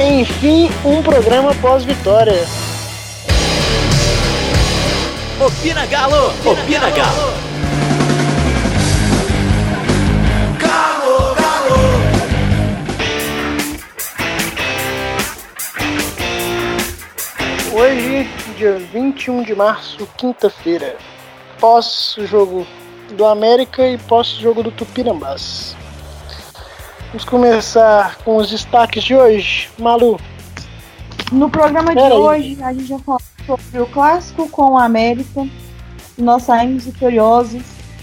Enfim, um programa pós-vitória. Opina Galo! Opina! Galo. Galo, Galo! Hoje, dia 21 de março, quinta-feira, pós-jogo do América e pós-jogo do Tupinambás. Vamos começar com os destaques de hoje. Malu. No programa Pera de aí. hoje, a gente vai falar sobre o clássico com o América. Nós saímos vitoriosos.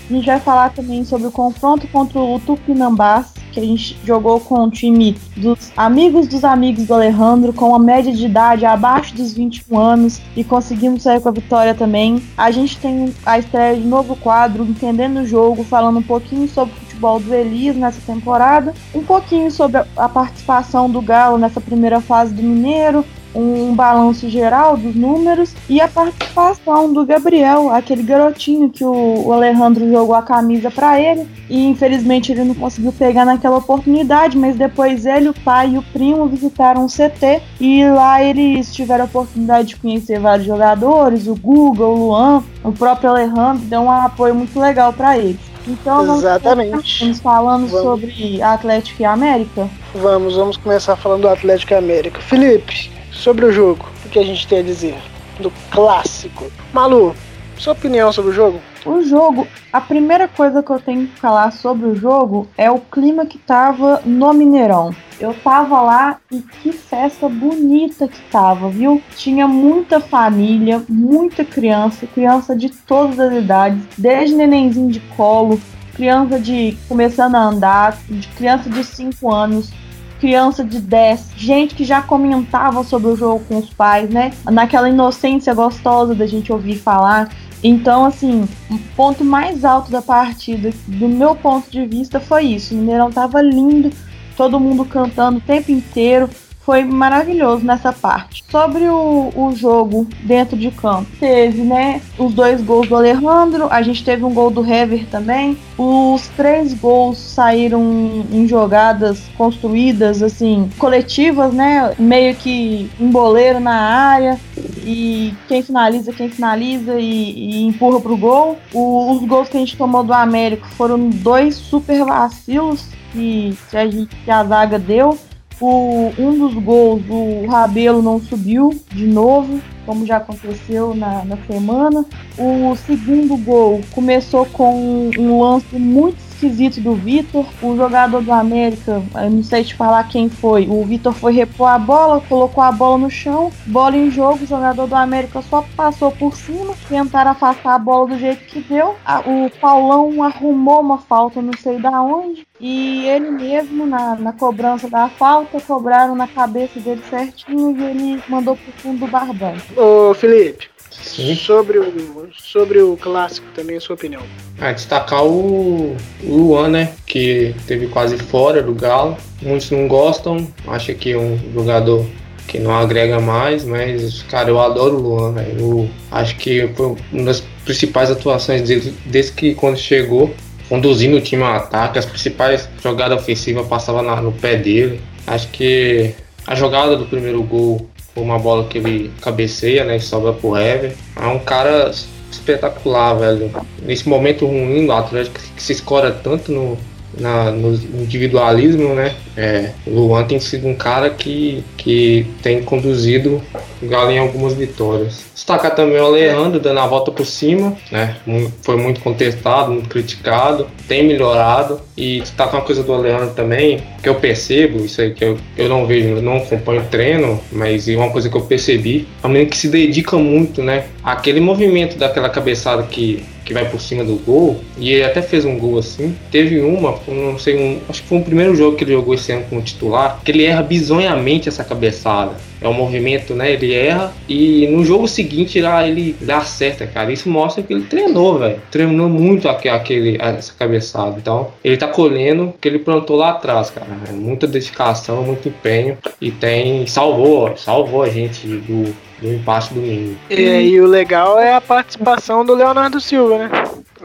A gente vai falar também sobre o confronto contra o Tupinambás, que a gente jogou com o time dos amigos dos amigos do Alejandro, com uma média de idade abaixo dos 21 anos, e conseguimos sair com a vitória também. A gente tem a estreia de novo quadro, entendendo o jogo, falando um pouquinho sobre futebol do Elias nessa temporada, um pouquinho sobre a participação do Galo nessa primeira fase do Mineiro, um balanço geral dos números e a participação do Gabriel, aquele garotinho que o, Alejandro jogou a camisa para ele e infelizmente ele não conseguiu pegar naquela oportunidade, mas depois ele, o pai e o primo visitaram o CT e lá eles tiveram a oportunidade de conhecer vários jogadores, o Google, o Luan, o próprio Alejandro deu um apoio muito legal para eles. Então, Exatamente. Vamos falando vamos. sobre Atlético e América? Vamos, vamos começar falando do Atlético e América. Felipe, sobre o jogo, o que a gente tem a dizer? Do clássico. Malu, sua opinião sobre o jogo? O jogo, a primeira coisa que eu tenho que falar sobre o jogo é o clima que tava no Mineirão. Eu tava lá e que festa bonita que tava, viu? Tinha muita família, muita criança, criança de todas as idades, desde nenenzinho de colo, criança de começando a andar, de criança de 5 anos, criança de 10, gente que já comentava sobre o jogo com os pais, né? Naquela inocência gostosa da gente ouvir falar. Então, assim, o ponto mais alto da partida, do meu ponto de vista, foi isso. O Mineirão tava lindo, todo mundo cantando o tempo inteiro. Foi maravilhoso nessa parte. Sobre o, o jogo dentro de campo, teve, né, os dois gols do Alejandro, a gente teve um gol do Hever também. Os três gols saíram em jogadas construídas, assim, coletivas, né, meio que um boleiro na área e quem finaliza, quem finaliza e, e empurra pro gol. O, os gols que a gente tomou do Américo foram dois super vacilos que, que, a, gente, que a zaga deu. O, um dos gols, o Rabelo não subiu de novo, como já aconteceu na, na semana. O segundo gol começou com um lance muito esquisito do Vitor, o jogador do América, não sei te falar quem foi. O Vitor foi repor a bola, colocou a bola no chão, bola em jogo, o jogador do América só passou por cima, tentaram afastar a bola do jeito que deu. O Paulão arrumou uma falta, não sei da onde, e ele mesmo, na, na cobrança da falta, cobraram na cabeça dele certinho e ele mandou pro fundo do barbão. Ô Felipe, Sim. Sobre o, sobre o clássico também, a sua opinião. Ah, destacar o, o Luan, né? Que teve quase fora do Galo. Muitos não gostam, acha que é um jogador que não agrega mais, mas, cara, eu adoro o Luan. Eu acho que foi uma das principais atuações dele desde que quando chegou, conduzindo o time ao ataque, as principais jogadas ofensivas passavam no pé dele. Acho que a jogada do primeiro gol uma bola que ele cabeceia, né? E sobra pro Hever. É um cara espetacular, velho. Nesse momento ruim do Atlético que se escora tanto no, na, no individualismo, né? É, o Luan tem sido um cara que, que tem conduzido o Galo em algumas vitórias. Destacar também o Alejandro dando a volta por cima, né? Foi muito contestado, muito criticado, tem melhorado. E destacar uma coisa do Alejandro também, que eu percebo, isso aí que eu, eu não vejo, eu não acompanho treino, mas é uma coisa que eu percebi, é um menino que se dedica muito, né? Aquele movimento daquela cabeçada que que vai por cima do gol, e ele até fez um gol assim. Teve uma, não sei, um, acho que foi o primeiro jogo que ele jogou esse ano como titular, que ele erra bizonhamente essa cabeçada. É um movimento, né? Ele erra e no jogo seguinte lá ele dá acerta, cara. Isso mostra que ele treinou, velho. Treinou muito aquele, essa cabeçada. Então, ele tá colhendo o que ele plantou lá atrás, cara. É muita dedicação, muito empenho e tem salvou, salvou a gente do do empate do Menino. E, e o legal é a participação do Leonardo Silva, né?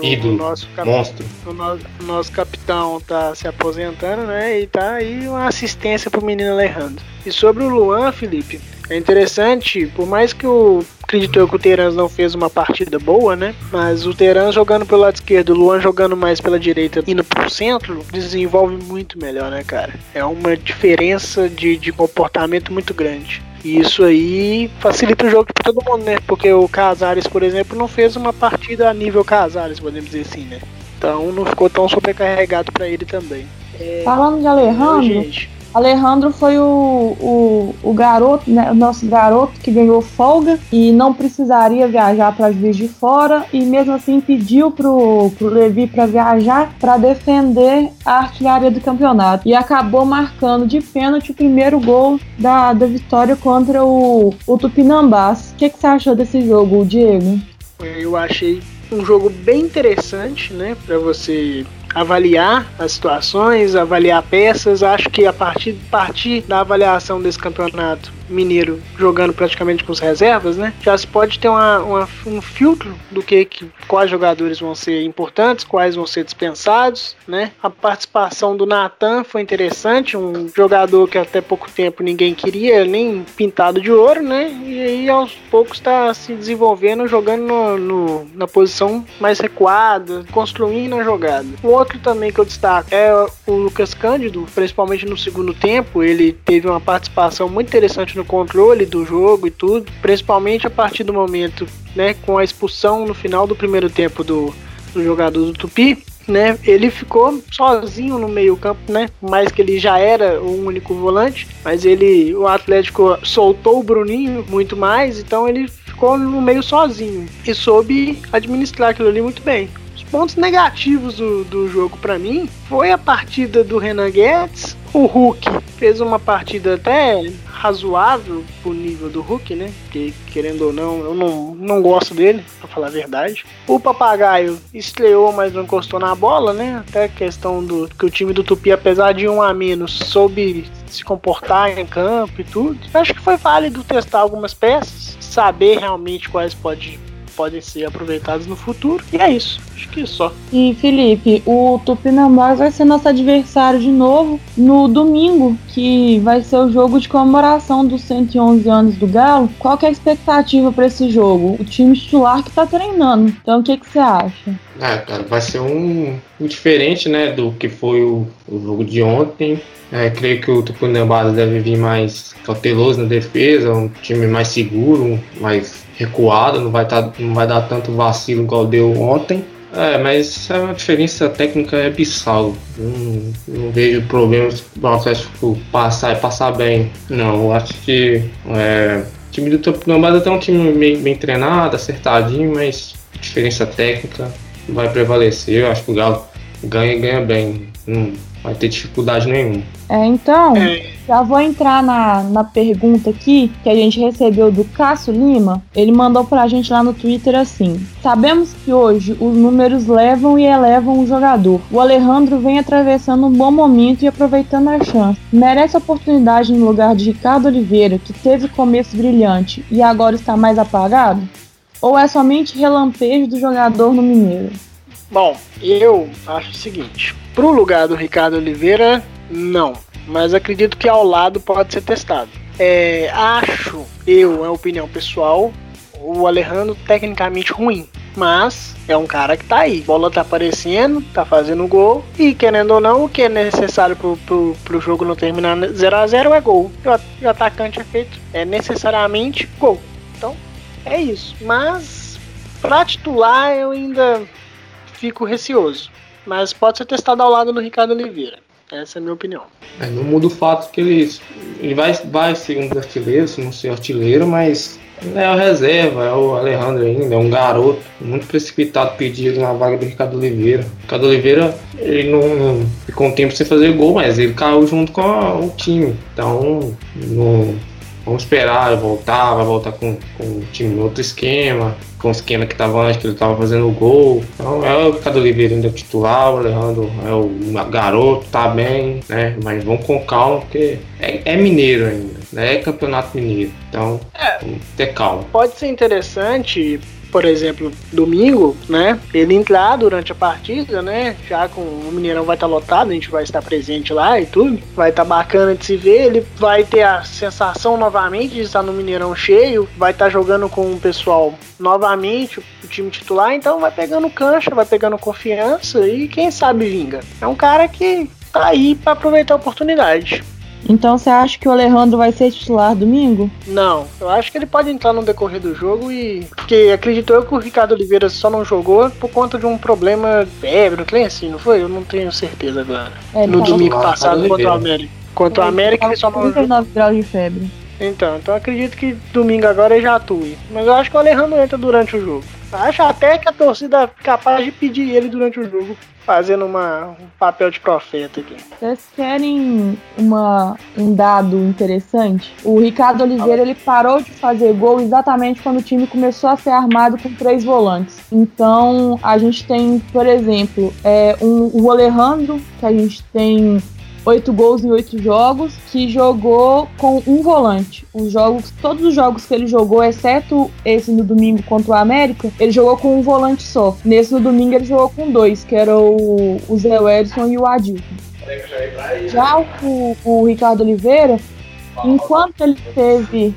Ídolo, o nosso, cap- monstro. o no- o nosso capitão tá se aposentando, né? E tá aí uma assistência pro menino Alejandro. E sobre o Luan, Felipe, é interessante, por mais que o acredito eu que o Terans não fez uma partida boa, né? Mas o Terans jogando pelo lado esquerdo, o Luan jogando mais pela direita, indo pro centro, desenvolve muito melhor, né, cara? É uma diferença de, de comportamento muito grande. E isso aí facilita o jogo pra todo mundo, né? Porque o Casares, por exemplo, não fez uma partida a nível Casares, podemos dizer assim, né? Então não ficou tão sobrecarregado pra ele também. É, Falando de Alejandro, gente, Alejandro foi o, o, o garoto, né, o nosso garoto que ganhou folga e não precisaria viajar para Juiz de Fora e mesmo assim pediu pro, pro Levi para viajar para defender a artilharia do campeonato e acabou marcando de pênalti o primeiro gol da, da vitória contra o, o Tupinambás. O que, que você achou desse jogo, Diego? eu achei um jogo bem interessante, né? Pra você avaliar as situações, avaliar peças. Acho que a partir, partir da avaliação desse campeonato mineiro jogando praticamente com as reservas, né? Já se pode ter uma, uma- um filtro do que, que quais jogadores vão ser importantes, quais vão ser dispensados, né? A participação do Natan foi interessante, um jogador que até pouco tempo ninguém queria, nem pintado de ouro, né? E aí aos poucos está se desenvolvendo, jogando no- no- na posição mais recuada, construindo a jogada. O outro também que eu destaco é o Lucas Cândido, principalmente no segundo tempo, ele teve uma participação muito interessante no controle do jogo e tudo, principalmente a partir do momento, né, com a expulsão no final do primeiro tempo do, do jogador do Tupi, né, ele ficou sozinho no meio-campo, né? Mais que ele já era o único volante, mas ele, o Atlético soltou o Bruninho muito mais, então ele ficou no meio sozinho e soube administrar aquilo ali muito bem. Os pontos negativos do, do jogo pra mim foi a partida do Renan Guedes. O Hulk fez uma partida até razoável pro nível do Hulk, né? Que querendo ou não, eu não, não gosto dele, pra falar a verdade. O Papagaio estreou, mas não encostou na bola, né? Até a questão do que o time do Tupi, apesar de um a menos, soube se comportar em campo e tudo. Acho que foi válido testar algumas peças, saber realmente quais pode, podem ser aproveitadas no futuro. E é isso. Acho que só. E Felipe, o Tupinambás vai ser nosso adversário de novo no domingo, que vai ser o jogo de comemoração dos 111 anos do Galo. Qual que é a expectativa para esse jogo? O time titular que tá treinando. Então, o que que você acha? É, cara, vai ser um diferente, né, do que foi o, o jogo de ontem. É, creio que o Tupinambás deve vir mais cauteloso na defesa, um time mais seguro, mais recuado, não vai, tá, não vai dar tanto vacilo igual deu ontem. É, mas a diferença técnica é abissal. Não, não vejo problemas do Atlético passar e passar bem. Não, eu acho que é, o time do Tupinambás é um time bem, bem treinado, acertadinho, mas diferença técnica vai prevalecer. Eu acho que o Galo ganha e ganha bem. Não vai ter dificuldade nenhuma. É, então, É, já vou entrar na, na pergunta aqui que a gente recebeu do Cássio Lima. Ele mandou pra gente lá no Twitter assim: Sabemos que hoje os números levam e elevam o jogador. O Alejandro vem atravessando um bom momento e aproveitando a chance. Merece oportunidade no lugar de Ricardo Oliveira, que teve começo brilhante e agora está mais apagado? Ou é somente relampejo do jogador no Mineiro? Bom, eu acho o seguinte: pro lugar do Ricardo Oliveira, não. Mas acredito que ao lado pode ser testado. É, acho, eu, é opinião pessoal, o Alejandro tecnicamente ruim. Mas é um cara que tá aí. A bola tá aparecendo, tá fazendo gol. E querendo ou não, o que é necessário pro, pro, pro jogo não terminar 0x0 é gol. E o, at- e o atacante é feito. É necessariamente gol. Então, é isso. Mas pra titular eu ainda fico receoso. Mas pode ser testado ao lado do Ricardo Oliveira. Essa é a minha opinião. É, não muda o fato que ele, ele vai, vai ser um dos artilheiros, se não ser artilheiro, mas é o reserva, é o Alejandro ainda, é um garoto. Muito precipitado pedir ele na vaga do Ricardo Oliveira. O Ricardo Oliveira, ele não, não ficou um tempo sem fazer gol, mas ele caiu junto com a- o time. Então, não, vamos esperar voltar, vai voltar com, com o time em outro esquema, com o esquema que estava antes, que ele estava fazendo gol. Então é o Ricardo Oliveira ainda titular, o Alejandro é o garoto, tá bem, né? Mas vamos com calma, porque é, é mineiro ainda, né? É campeonato mineiro. Então, vamos ter calma. Pode ser interessante por exemplo, domingo, né? Ele entrar durante a partida, né? Já com o Mineirão vai estar lotado, a gente vai estar presente lá e tudo. Vai estar bacana de se ver. Ele vai ter a sensação novamente de estar no Mineirão cheio, vai estar jogando com o pessoal novamente, o time titular, então vai pegando cancha, vai pegando confiança e quem sabe vinga. É um cara que tá aí para aproveitar a oportunidade. Então você acha que o Alejandro vai ser titular domingo? Não, eu acho que ele pode entrar no decorrer do jogo e. Porque acredito eu que o Ricardo Oliveira só não jogou por conta de um problema febre, não assim, não foi? Eu não tenho certeza agora. É, no domingo passado contra o América. Contra o América ele só não. 39 graus de febre. Então, então acredito que domingo agora ele já atue. Mas eu acho que o Alejandro entra durante o jogo. Acho até que a torcida é capaz de pedir ele durante o jogo, fazendo uma, um papel de profeta aqui. Vocês querem uma, um dado interessante? O Ricardo Oliveira ele parou de fazer gol exatamente quando o time começou a ser armado com três volantes. Então a gente tem, por exemplo, é, um, o Alejandro, que a gente tem oito gols em oito jogos, que jogou com um volante. Os jogos, todos os jogos que ele jogou, exceto esse no domingo contra o América, ele jogou com um volante só. Nesse no domingo ele jogou com dois, que era o, o Zé Edson e o Adilson. Já o, o Ricardo Oliveira, enquanto ele teve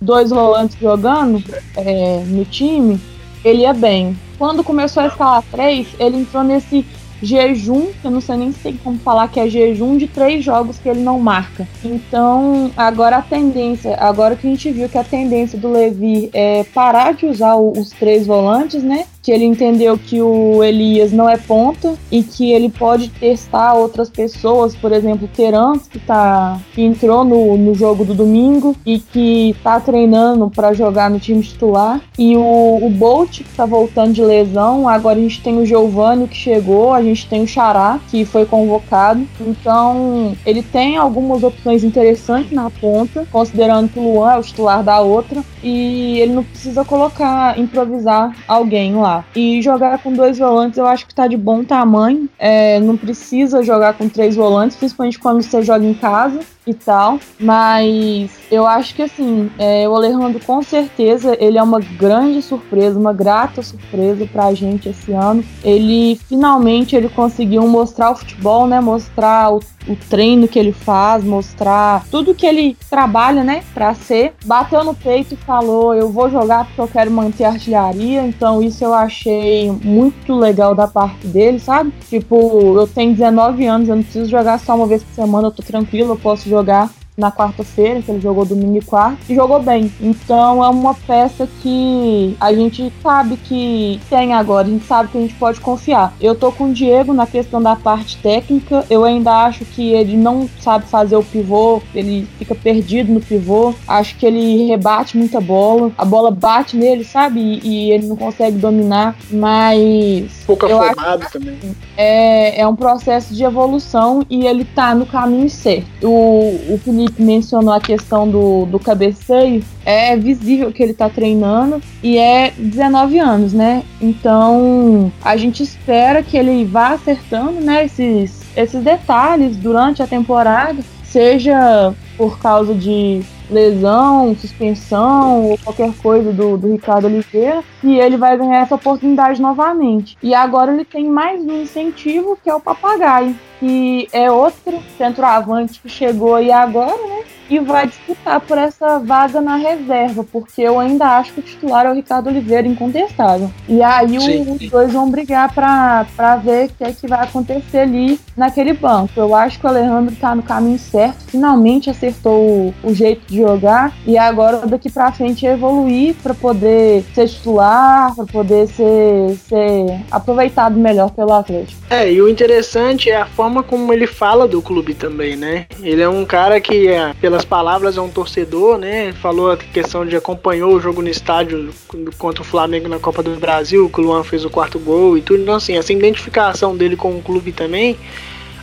dois volantes jogando é, no time, ele ia bem. Quando começou a escalar três, ele entrou nesse jejum, eu não sei nem como falar que é jejum, de três jogos que ele não marca. Então, agora a tendência, agora que a gente viu que a tendência do Levi é parar de usar os três volantes, né? que ele entendeu que o Elias não é ponta e que ele pode testar outras pessoas, por exemplo, o Terans, que, tá, que entrou no, no jogo do domingo e que tá treinando para jogar no time titular, e o, o Bolt, que tá voltando de lesão, agora a gente tem o Giovanni que chegou, a gente tem o Xará, que foi convocado, então ele tem algumas opções interessantes na ponta, considerando que o Luan é o titular da outra, e ele não precisa colocar, improvisar alguém lá. E jogar com dois volantes eu acho que tá de bom tamanho. É, não precisa jogar com três volantes, principalmente quando você joga em casa e tal. Mas eu acho que assim, é, o Alejandro com certeza ele é uma grande surpresa, uma grata surpresa pra gente esse ano. Ele finalmente ele conseguiu mostrar o futebol, né? Mostrar o, o treino que ele faz, mostrar tudo que ele trabalha, né? Pra ser. Bateu no peito e falou: Eu vou jogar porque eu quero manter a artilharia. Então, isso eu achei muito legal da parte dele, sabe? Tipo, eu tenho 19 anos, eu não preciso jogar só uma vez por semana, eu tô tranquilo, eu posso jogar na quarta-feira, que ele jogou domingo e quarta, e jogou bem. Então é uma peça que a gente sabe que tem agora, a gente sabe que a gente pode confiar. Eu tô com o Diego na questão da parte técnica, eu ainda acho que ele não sabe fazer o pivô, ele fica perdido no pivô, acho que ele rebate muita bola, a bola bate nele, sabe? E, e ele não consegue dominar, mas. Pouco formado também. É, é um processo de evolução e ele tá no caminho certo. O, o Felipe Felipe mencionou a questão do, do cabeceio, é visível que ele tá treinando e é 19 anos, né? Então a gente espera que ele vá acertando, né, esses, esses detalhes durante a temporada, seja por causa de lesão, suspensão ou qualquer coisa do, do Ricardo Oliveira, e ele vai ganhar essa oportunidade novamente. E agora ele tem mais um incentivo que é o papagaio que é outro centroavante que chegou aí agora, né? E vai disputar por essa vaga na reserva, porque eu ainda acho que o titular é o Ricardo Oliveira, incontestável. E aí Sim. os dois vão brigar para ver o que é que vai acontecer ali naquele banco. Eu acho que o Alejandro tá no caminho certo, finalmente acertou o, o jeito de jogar, e agora daqui para frente é evoluir para poder ser titular, para poder ser, ser aproveitado melhor pelo Atlético. É, e o interessante é a forma como ele fala do clube também, né? Ele é um cara que, é, pelas palavras, é um torcedor, né? Falou a questão de acompanhou o jogo no estádio contra o Flamengo na Copa do Brasil, que o Luan fez o quarto gol e tudo. Então, assim, essa identificação dele com o clube também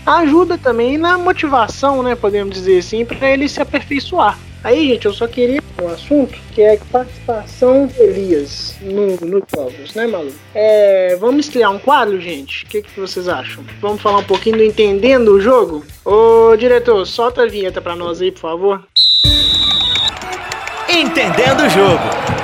ajuda também na motivação, né? Podemos dizer assim, para ele se aperfeiçoar. Aí, gente, eu só queria um assunto que é a participação de Elias no, no né, Malu? É, vamos criar um quadro, gente? O que, que vocês acham? Vamos falar um pouquinho do Entendendo o Jogo? Ô, diretor, solta a vinheta pra nós aí, por favor. Entendendo o Jogo.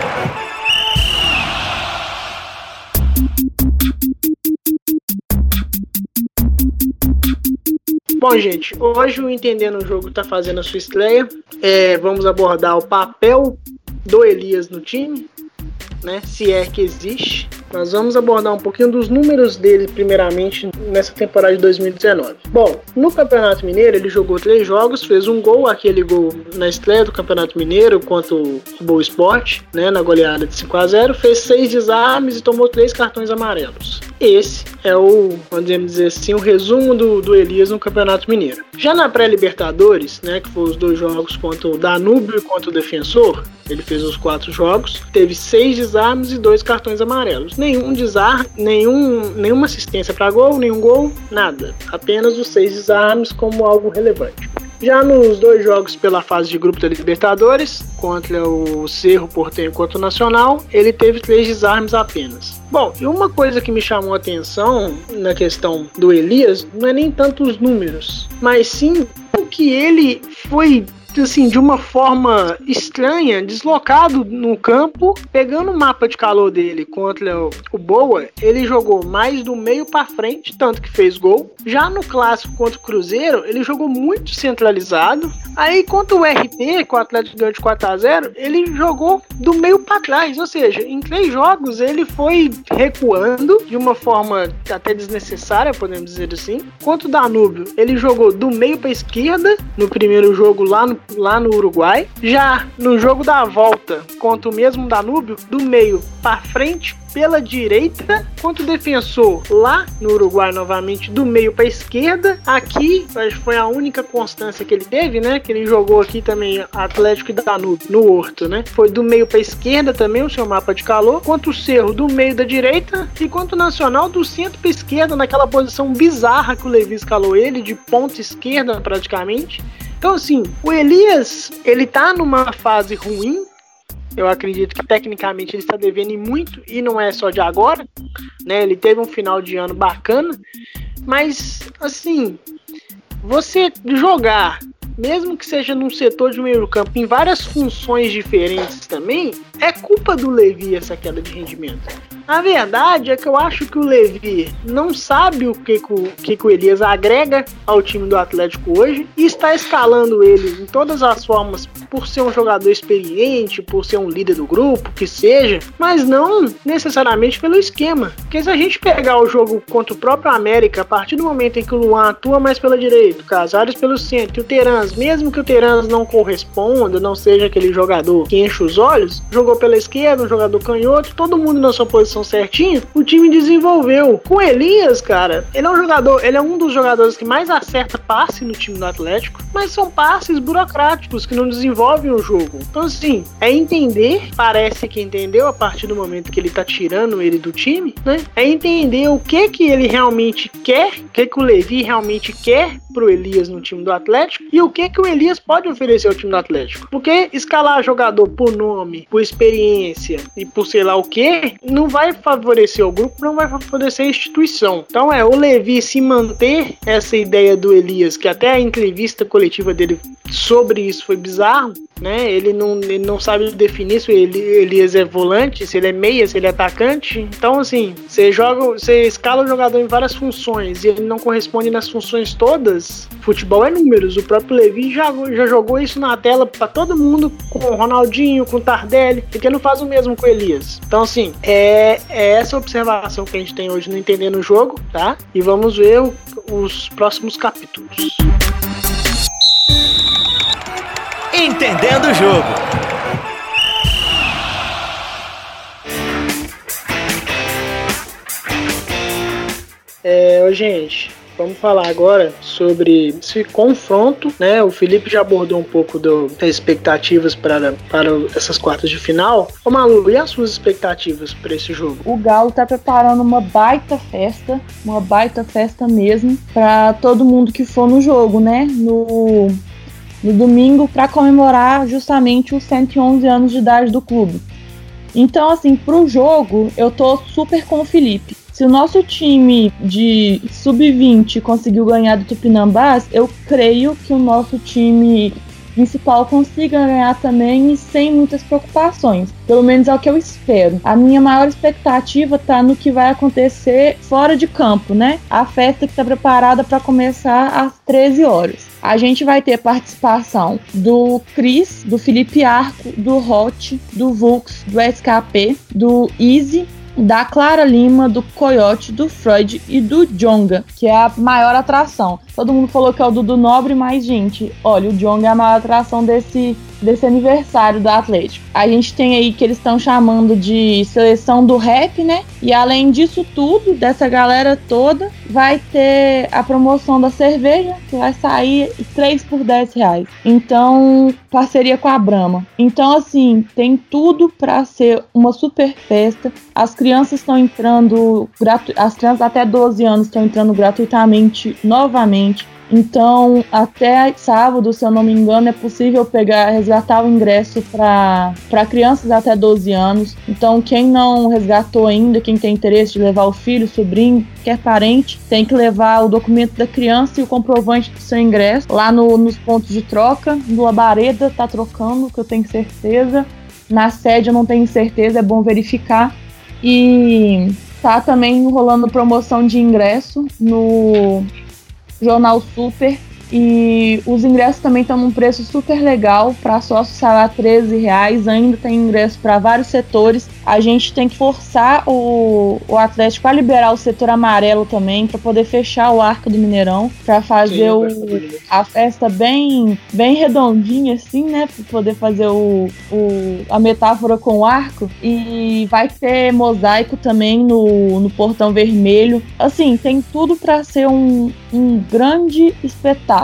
Bom, gente, hoje o Entendendo o Jogo está fazendo a sua estreia. É, vamos abordar o papel do Elias no time, né? Se é que existe. Nós vamos abordar um pouquinho dos números dele, primeiramente, nessa temporada de 2019. Bom, no Campeonato Mineiro ele jogou três jogos, fez um gol, aquele gol na estreia do Campeonato Mineiro contra o Boa Esporte, né, na goleada de 5 a 0 fez seis desarmes e tomou três cartões amarelos. Esse é o, vamos dizer assim, o resumo do, do Elias no Campeonato Mineiro. Já na pré-Libertadores, né, que foram os dois jogos contra o Danúbio e contra o Defensor, ele fez os quatro jogos, teve seis desarmes e dois cartões amarelos nenhum desarme, nenhum, nenhuma assistência para gol, nenhum gol, nada. Apenas os seis desarmes como algo relevante. Já nos dois jogos pela fase de grupo da Libertadores, contra o Cerro Portenho contra o Nacional, ele teve três desarmes apenas. Bom, e uma coisa que me chamou a atenção na questão do Elias não é nem tanto os números, mas sim o que ele foi assim, de uma forma estranha, deslocado no campo, pegando o mapa de calor dele contra o Boa, ele jogou mais do meio para frente, tanto que fez gol. Já no clássico contra o Cruzeiro, ele jogou muito centralizado. Aí contra o RT, com o Atlético ganhou de 4 a 0, ele jogou do meio para trás, ou seja, em três jogos ele foi recuando de uma forma até desnecessária, podemos dizer assim. Contra o Danúbio, ele jogou do meio para esquerda no primeiro jogo lá no lá no Uruguai. Já no jogo da volta contra o mesmo Danúbio, do meio para frente pela direita contra o defensor lá no Uruguai novamente do meio para esquerda. Aqui foi a única constância que ele teve, né? Que ele jogou aqui também Atlético e Danúbio no Horto, né? Foi do meio para esquerda também o seu mapa de calor, contra o Cerro do meio da direita e contra o Nacional do centro para esquerda naquela posição bizarra que o Levi escalou ele de ponta esquerda praticamente. Então, assim, o Elias, ele tá numa fase ruim. Eu acredito que tecnicamente ele está devendo muito e não é só de agora, né? Ele teve um final de ano bacana, mas assim, você jogar, mesmo que seja num setor de meio campo, em várias funções diferentes também, é culpa do Levi essa queda de rendimento. A verdade é que eu acho que o Levi não sabe o que, que, o, que, que o Elias agrega ao time do Atlético hoje e está escalando ele em todas as formas por ser um jogador experiente, por ser um líder do grupo, que seja, mas não necessariamente pelo esquema. Porque se a gente pegar o jogo contra o próprio América, a partir do momento em que o Luan atua mais pela direita, o Casares pelo centro e o Terans, mesmo que o Terans não corresponda, não seja aquele jogador que enche os olhos, jogou pela esquerda, um jogador canhoto, todo mundo na sua posição certinho, o time desenvolveu. Com Elias, cara, ele é um jogador, ele é um dos jogadores que mais acerta passe no time do Atlético, mas são passes burocráticos que não desenvolvem o jogo. Então, assim, é entender, parece que entendeu a partir do momento que ele tá tirando ele do time, né? É entender o que que ele realmente quer, o que que o Levi realmente quer pro Elias no time do Atlético e o que que o Elias pode oferecer ao time do Atlético. Porque escalar jogador por nome, por experiência e por sei lá o que, não vai favorecer o grupo, não vai favorecer a instituição. Então é o Levi se manter essa ideia do Elias, que até a entrevista coletiva dele sobre isso foi bizarro, né? Ele não, ele não sabe definir se ele, Elias é volante, se ele é meia, se ele é atacante. Então, assim, você joga, você escala o jogador em várias funções e ele não corresponde nas funções todas. Futebol é números. O próprio Levi já, já jogou isso na tela para todo mundo, com o Ronaldinho, com o Tardelli, porque não faz o mesmo com o Elias. Então, assim, é, é essa observação que a gente tem hoje no Entendendo o Jogo, tá? E vamos ver o, os próximos capítulos. Entendendo o Jogo. É, gente, Vamos falar agora sobre esse confronto, né? O Felipe já abordou um pouco do, das expectativas para, para essas quartas de final. Ô Malu, e as suas expectativas para esse jogo? O Galo tá preparando uma baita festa, uma baita festa mesmo, para todo mundo que for no jogo, né? No, no domingo, para comemorar justamente os 111 anos de idade do clube. Então, assim, pro jogo, eu tô super com o Felipe. Se o nosso time de sub-20 conseguiu ganhar do Tupinambás, eu creio que o nosso time principal consiga ganhar também e sem muitas preocupações. Pelo menos é o que eu espero. A minha maior expectativa tá no que vai acontecer fora de campo, né? A festa que está preparada para começar às 13 horas. A gente vai ter participação do Chris, do Felipe Arco, do Hot, do Vux, do SKP, do Easy da Clara Lima, do Coyote, do Freud e do Jonga, que é a maior atração. Todo mundo falou que é o Dudu Nobre, mas, gente, olha, o Jonga é a maior atração desse desse aniversário do Atlético. A gente tem aí que eles estão chamando de seleção do rap, né? E além disso tudo, dessa galera toda, vai ter a promoção da cerveja, que vai sair 3 por 10 reais. Então, parceria com a Brahma. Então, assim, tem tudo para ser uma super festa. As crianças estão entrando, as crianças até 12 anos estão entrando gratuitamente novamente. Então, até sábado, se eu não me engano, é possível pegar, resgatar o ingresso para crianças até 12 anos. Então, quem não resgatou ainda, quem tem interesse de levar o filho, o sobrinho, quer parente, tem que levar o documento da criança e o comprovante do seu ingresso lá no, nos pontos de troca. No Labareda tá trocando, que eu tenho certeza. Na sede eu não tenho certeza, é bom verificar. E tá também rolando promoção de ingresso no Jornal Super. E os ingressos também estão num preço super legal. Para sócio salário 13 reais. Ainda tem ingresso para vários setores. A gente tem que forçar o, o Atlético a liberar o setor amarelo também para poder fechar o arco do Mineirão para fazer Sim, o, a festa bem bem redondinha assim, né? Para poder fazer o, o, a metáfora com o arco. E vai ter mosaico também no, no portão vermelho. Assim, tem tudo para ser um, um grande espetáculo.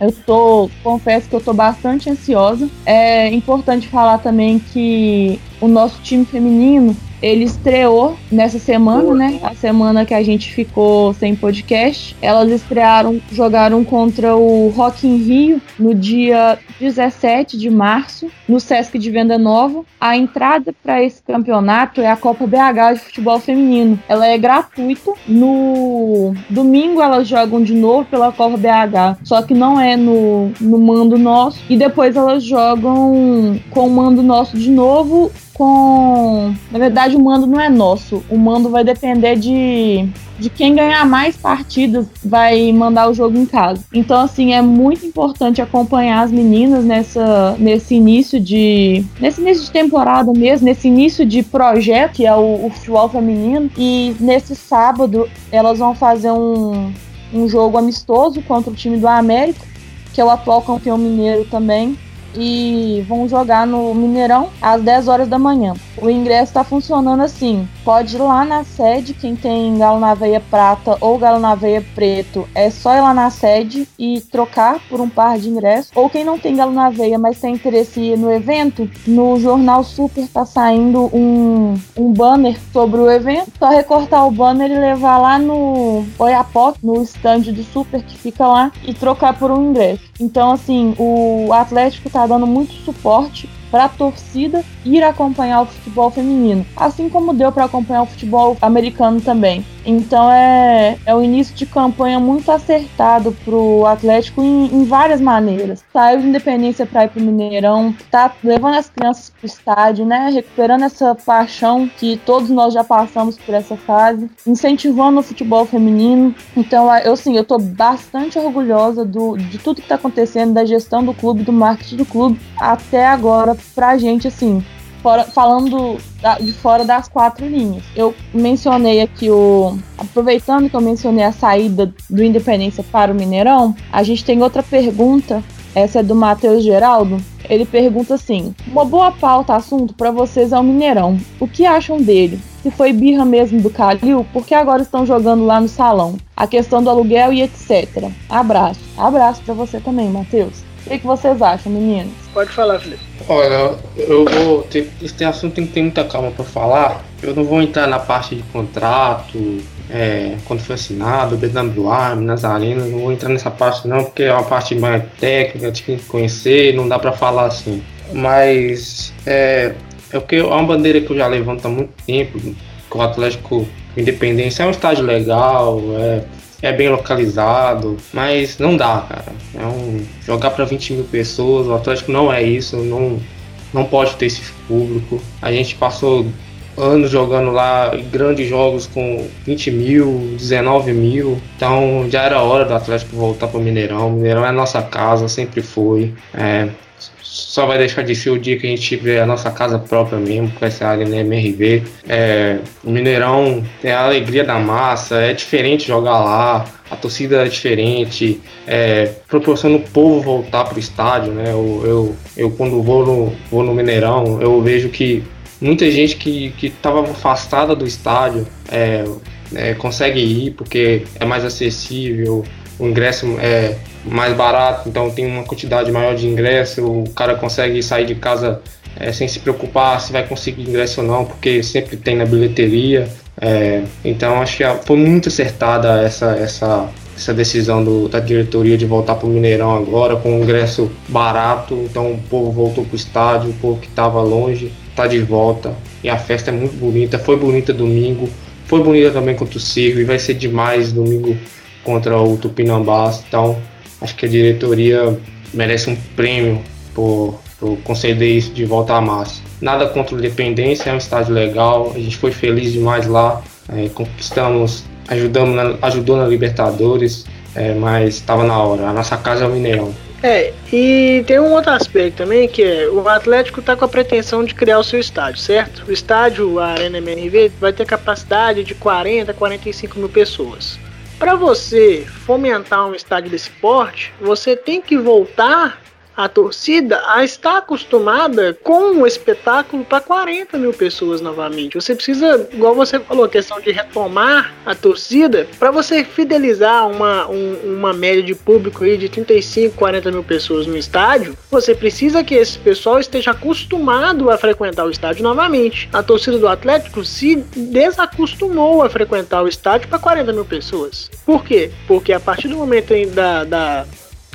Eu tô, confesso que eu tô bastante ansiosa. É importante falar também que o nosso time feminino ele estreou nessa semana, né? A semana que a gente ficou sem podcast. Elas estrearam, jogaram contra o Rock in Rio no dia 17 de março, no Sesc de Venda Nova. A entrada para esse campeonato é a Copa BH de futebol feminino. Ela é gratuita. No domingo elas jogam de novo pela Copa BH, só que não é no, no mando nosso. E depois elas jogam com o mando nosso de novo com. Na verdade, o mando não é nosso. O mando vai depender de, de quem ganhar mais partidas vai mandar o jogo em casa. Então, assim, é muito importante acompanhar as meninas nessa, nesse início de. Nesse início de temporada mesmo, nesse início de projeto, que é o, o futebol feminino. E nesse sábado elas vão fazer um, um jogo amistoso contra o time do América, que é o atual campeão mineiro também e vão jogar no Mineirão às 10 horas da manhã. O ingresso está funcionando assim: pode ir lá na sede, quem tem galo na veia prata ou galo na veia preto, é só ir lá na sede e trocar por um par de ingressos. Ou quem não tem galo na veia, mas tem interesse em ir no evento, no Jornal Super tá saindo um, um banner sobre o evento. Só recortar o banner e levar lá no Oiapoque, no stand do Super que fica lá, e trocar por um ingresso. Então, assim, o Atlético tá dando muito suporte para a torcida ir acompanhar o futebol feminino, assim como deu para acompanhar o futebol americano também. Então é, é o início de campanha muito acertado pro Atlético em, em várias maneiras. Saiu de Independência para ir pro Mineirão, tá levando as crianças pro estádio, né? Recuperando essa paixão que todos nós já passamos por essa fase, incentivando o futebol feminino. Então eu sim, eu tô bastante orgulhosa do, de tudo que tá acontecendo, da gestão do clube, do marketing do clube até agora pra gente assim fora, falando da, de fora das quatro linhas. Eu mencionei aqui o. Aproveitando que eu mencionei a saída do Independência para o Mineirão, a gente tem outra pergunta. Essa é do Matheus Geraldo. Ele pergunta assim: Uma boa pauta assunto para vocês é o Mineirão. O que acham dele? Se foi birra mesmo do Calil, por que agora estão jogando lá no salão? A questão do aluguel e etc. Abraço. Abraço para você também, Matheus. O que, que vocês acham, meninos? Pode falar, Felipe. Olha, eu vou. Ter, esse assunto tem que ter muita calma para falar. Eu não vou entrar na parte de contrato, é, quando foi assinado, BWA, Minas Arenas, não vou entrar nessa parte não, porque é uma parte mais técnica, tem que conhecer, não dá para falar assim. Mas é, é porque é uma bandeira que eu já levanto há muito tempo, que o Atlético Independência é um estádio legal, é, é bem localizado, mas não dá, cara. É um, jogar para 20 mil pessoas, o Atlético não é isso, não, não pode ter esse público. A gente passou anos jogando lá grandes jogos com 20 mil, 19 mil. Então já era hora do Atlético voltar para o Mineirão. O Mineirão é a nossa casa, sempre foi. É, só vai deixar de ser o dia que a gente tiver a nossa casa própria mesmo, com essa área na MRV. É, o Mineirão tem a alegria da massa, é diferente jogar lá, a torcida é diferente, é, proporciona o povo voltar para o estádio, né? Eu, eu, eu, quando vou no, vou no Mineirão, eu vejo que muita gente que estava afastada do estádio é, é, consegue ir porque é mais acessível, o ingresso é mais barato, então tem uma quantidade maior de ingresso, o cara consegue sair de casa é, sem se preocupar se vai conseguir ingresso ou não, porque sempre tem na bilheteria. É, então acho que foi muito acertada essa, essa, essa decisão do, da diretoria de voltar para o Mineirão agora, com ingresso barato, então o povo voltou para o estádio, o povo que estava longe está de volta e a festa é muito bonita, foi bonita domingo, foi bonita também contra o Circo e vai ser demais domingo contra o Tupinambás. Então, acho que a diretoria merece um prêmio por, por conceder isso de volta à massa. Nada contra o Independência, é um estádio legal, a gente foi feliz demais lá, é, conquistamos, ajudamos na, ajudou na Libertadores, é, mas estava na hora. A nossa casa é o Mineirão. É, e tem um outro aspecto também que é o Atlético está com a pretensão de criar o seu estádio, certo? O estádio, a Arena MRV, vai ter capacidade de 40, 45 mil pessoas. Para você fomentar um estádio desse porte, você tem que voltar a torcida a estar acostumada com o espetáculo para 40 mil pessoas novamente. Você precisa, igual você falou, questão de retomar a torcida para você fidelizar uma, um, uma média de público aí de 35, 40 mil pessoas no estádio. Você precisa que esse pessoal esteja acostumado a frequentar o estádio novamente. A torcida do Atlético se desacostumou a frequentar o estádio para 40 mil pessoas. Por quê? Porque a partir do momento da, da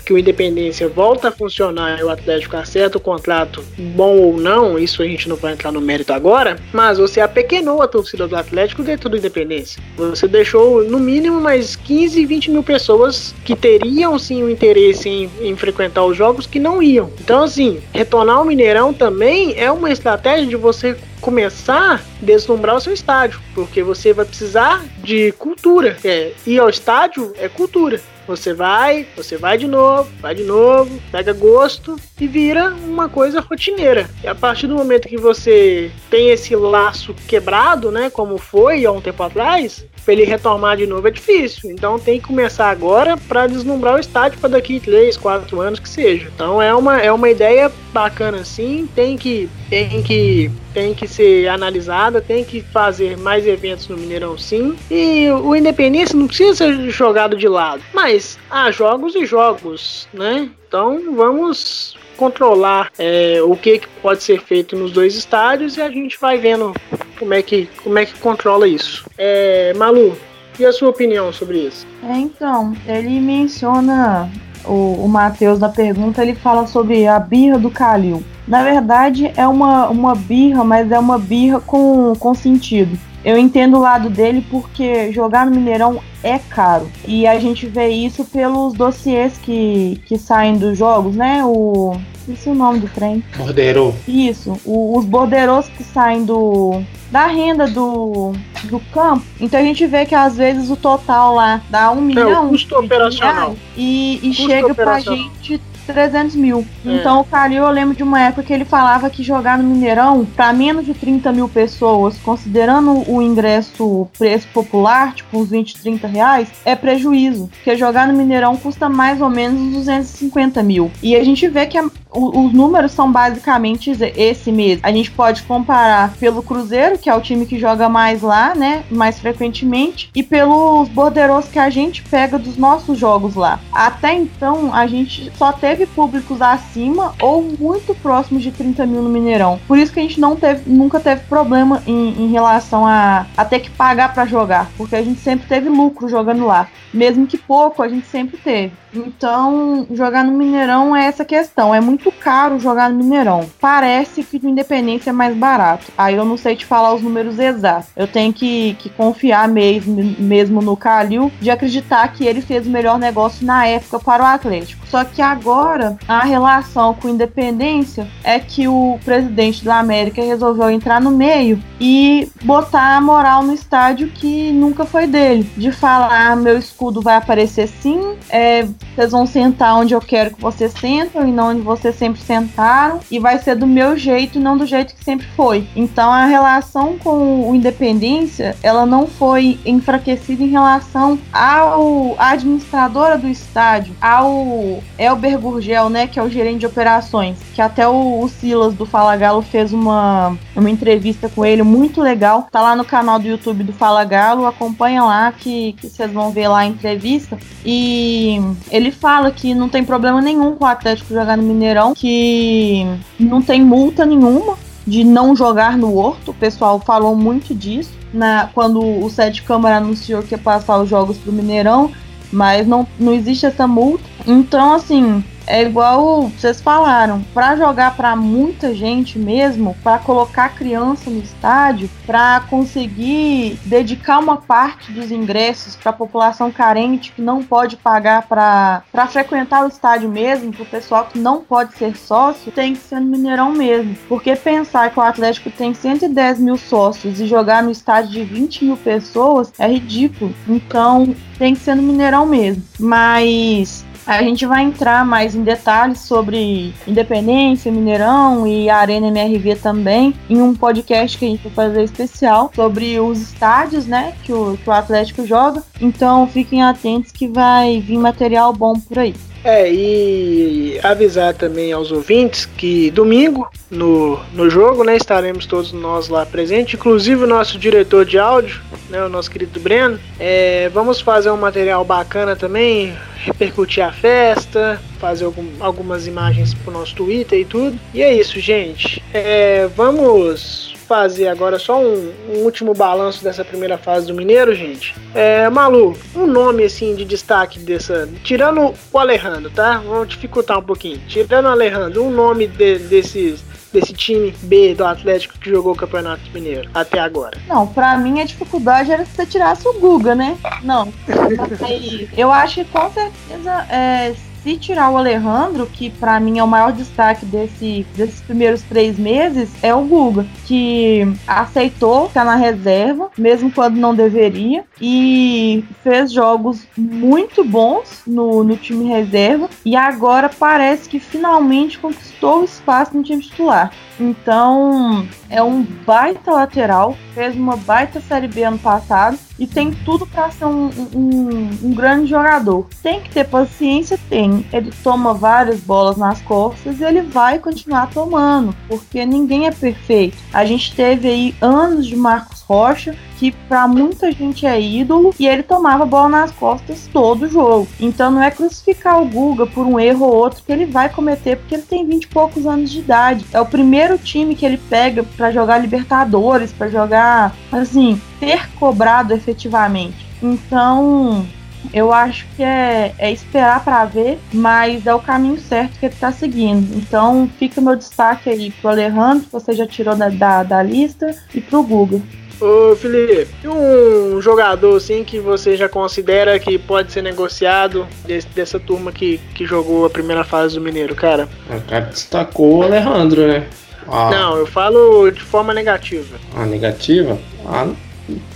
que o Independência volta a funcionar e o Atlético acerta o contrato, bom ou não, isso a gente não vai entrar no mérito agora, mas você apequenou a torcida do Atlético dentro do Independência. Você deixou no mínimo mais 15, 20 mil pessoas que teriam sim o interesse em, em frequentar os jogos que não iam. Então, assim, retornar ao Mineirão também é uma estratégia de você começar a deslumbrar o seu estádio, porque você vai precisar de cultura. É, ir ao estádio é cultura. Você vai, você vai de novo, vai de novo, pega gosto e vira uma coisa rotineira. E a partir do momento que você tem esse laço quebrado, né, como foi há um tempo atrás, para ele retomar de novo é difícil. Então tem que começar agora para deslumbrar o estádio para daqui 3, 4 anos que seja. Então é uma, é uma ideia bacana sim, tem que tem que tem que ser analisada, tem que fazer mais eventos no Mineirão sim. E o Independência não precisa ser jogado de lado, mas há jogos e jogos, né? Então vamos controlar é, o que, que pode ser feito nos dois estádios e a gente vai vendo como é que, como é que controla isso. É, Malu, e a sua opinião sobre isso? É, então, ele menciona o, o Matheus na pergunta, ele fala sobre a birra do Calil. Na verdade, é uma, uma birra, mas é uma birra com, com sentido. Eu entendo o lado dele porque jogar no Mineirão é caro. E a gente vê isso pelos dossiês que, que saem dos jogos, né? O. Esse é o nome do trem. Bordeiro. Isso. O, os borderos que saem do. Da renda do, do campo. Então a gente vê que às vezes o total lá dá um milhão. É, o custo operacional. E, e chega pra gente 300 mil. É. Então o Calil, eu lembro de uma época que ele falava que jogar no Mineirão, para menos de 30 mil pessoas, considerando o ingresso preço popular, tipo uns 20, 30 reais, é prejuízo. Porque jogar no Mineirão custa mais ou menos 250 mil. E a gente vê que a, o, os números são basicamente esse mesmo. A gente pode comparar pelo Cruzeiro, que é o time que joga mais lá, né? Mais frequentemente, e pelos borderos que a gente pega dos nossos jogos lá. Até então, a gente só teve públicos acima ou muito próximos de 30 mil no Mineirão. Por isso que a gente não teve, nunca teve problema em, em relação a, a ter que pagar para jogar, porque a gente sempre teve lucro jogando lá. Mesmo que pouco, a gente sempre teve. Então, jogar no Mineirão é essa questão. É muito muito caro jogar no Mineirão. Parece que no Independência é mais barato. Aí eu não sei te falar os números exatos. Eu tenho que, que confiar mesmo, mesmo no Calil de acreditar que ele fez o melhor negócio na época para o Atlético. Só que agora a relação com Independência é que o presidente da América resolveu entrar no meio e botar a moral no estádio que nunca foi dele. De falar, ah, meu escudo vai aparecer sim, é, vocês vão sentar onde eu quero que vocês sentam e não onde vocês sempre sentaram, e vai ser do meu jeito não do jeito que sempre foi. Então a relação com o Independência, ela não foi enfraquecida em relação ao administradora do estádio, ao Elber Gurgel, né, que é o gerente de operações, que até o, o Silas do Fala Galo fez uma, uma entrevista com ele muito legal. Tá lá no canal do YouTube do Fala Galo, acompanha lá que, que vocês vão ver lá a entrevista. E ele fala que não tem problema nenhum com o Atlético jogar no Mineirão, que não tem multa nenhuma de não jogar no Horto. O pessoal falou muito disso na, quando o Sete Câmara anunciou que ia passar os jogos pro Mineirão mas não, não existe essa multa. Então, assim, é igual vocês falaram, para jogar para muita gente mesmo, para colocar criança no estádio, para conseguir dedicar uma parte dos ingressos para a população carente que não pode pagar para frequentar o estádio mesmo, para o pessoal que não pode ser sócio, tem que ser no Mineirão mesmo. Porque pensar que o Atlético tem 110 mil sócios e jogar no estádio de 20 mil pessoas é ridículo. Então tem que ser no Mineirão mesmo. Mas a gente vai entrar mais em detalhes sobre Independência, Mineirão e Arena MRV também, em um podcast que a gente vai fazer especial sobre os estádios, né, que o, que o Atlético joga. Então fiquem atentos que vai vir material bom por aí. É, e avisar também aos ouvintes que domingo, no, no jogo, né, estaremos todos nós lá presentes, inclusive o nosso diretor de áudio, né, o nosso querido Breno. É, vamos fazer um material bacana também, repercutir a festa, fazer algum, algumas imagens pro nosso Twitter e tudo. E é isso, gente. É, vamos fazer agora só um, um, último balanço dessa primeira fase do Mineiro, gente. É, Malu, um nome assim de destaque dessa. Tirando o Alejandro, tá? Vamos dificultar um pouquinho. Tirando o Alejandro, um nome de, desses desse time B do Atlético que jogou o Campeonato Mineiro até agora? Não, pra mim a dificuldade era se você tirasse o Guga, né? Não. eu acho que com certeza é, se tirar o Alejandro, que para mim é o maior destaque desse, desses primeiros três meses, é o Guga, que aceitou ficar na reserva, mesmo quando não deveria, e fez jogos muito bons no, no time reserva, e agora parece que finalmente conquistou o espaço no time titular. Então, é um baita lateral, fez uma baita Série B ano passado e tem tudo para ser um, um, um, grande jogador. Tem que ter paciência, tem. Ele toma várias bolas nas costas e ele vai continuar tomando, porque ninguém é perfeito. A gente teve aí anos de Marcos Rocha, que para muita gente é ídolo, e ele tomava bola nas costas todo jogo. Então não é crucificar o Guga por um erro ou outro que ele vai cometer, porque ele tem 20 e poucos anos de idade. É o primeiro time que ele pega para jogar Libertadores, para jogar, assim, ter cobrado efetivamente. Então, eu acho que é, é esperar para ver, mas é o caminho certo que ele está seguindo. Então fica meu destaque aí pro Alejandro, que você já tirou da, da, da lista, e pro Google. Ô Felipe, um jogador assim que você já considera que pode ser negociado desse, dessa turma que, que jogou a primeira fase do Mineiro, cara? O cara destacou o Alejandro, né? Ah. Não, eu falo de forma negativa. Ah, negativa? Ah,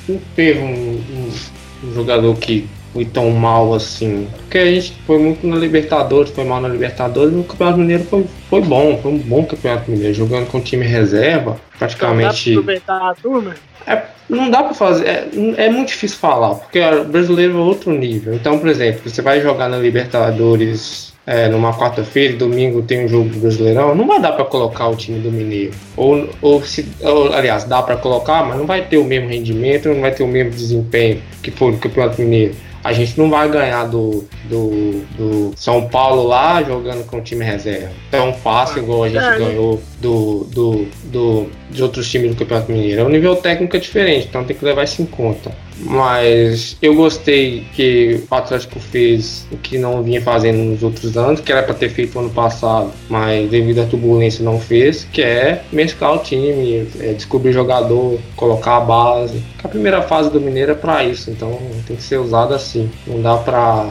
não teve um, um, um jogador que foi tão mal assim. Porque a gente foi muito na Libertadores, foi mal na Libertadores, no Campeonato Mineiro foi, foi bom, foi um bom Campeonato Mineiro, jogando com time reserva, praticamente. Não dá pra aproveitar a turma? É, não dá pra fazer, é, é muito difícil falar, porque o brasileiro é outro nível. Então, por exemplo, você vai jogar na Libertadores é, numa quarta-feira, domingo tem um jogo do Brasileirão, não vai dar para colocar o time do Mineiro. Ou, ou se, ou, aliás, dá para colocar, mas não vai ter o mesmo rendimento, não vai ter o mesmo desempenho que foi no Campeonato Mineiro. A gente não vai ganhar do, do, do São Paulo lá jogando com o time reserva. Tão fácil igual a gente ganhou do, do, do, de outros times do Campeonato Mineiro. O nível técnico é diferente, então tem que levar isso em conta. Mas eu gostei que o Atlético fez o que não vinha fazendo nos outros anos, que era para ter feito ano passado, mas devido à turbulência não fez, que é mesclar o time, é descobrir jogador, colocar a base. A primeira fase do Mineiro é para isso, então tem que ser usado assim. Não dá para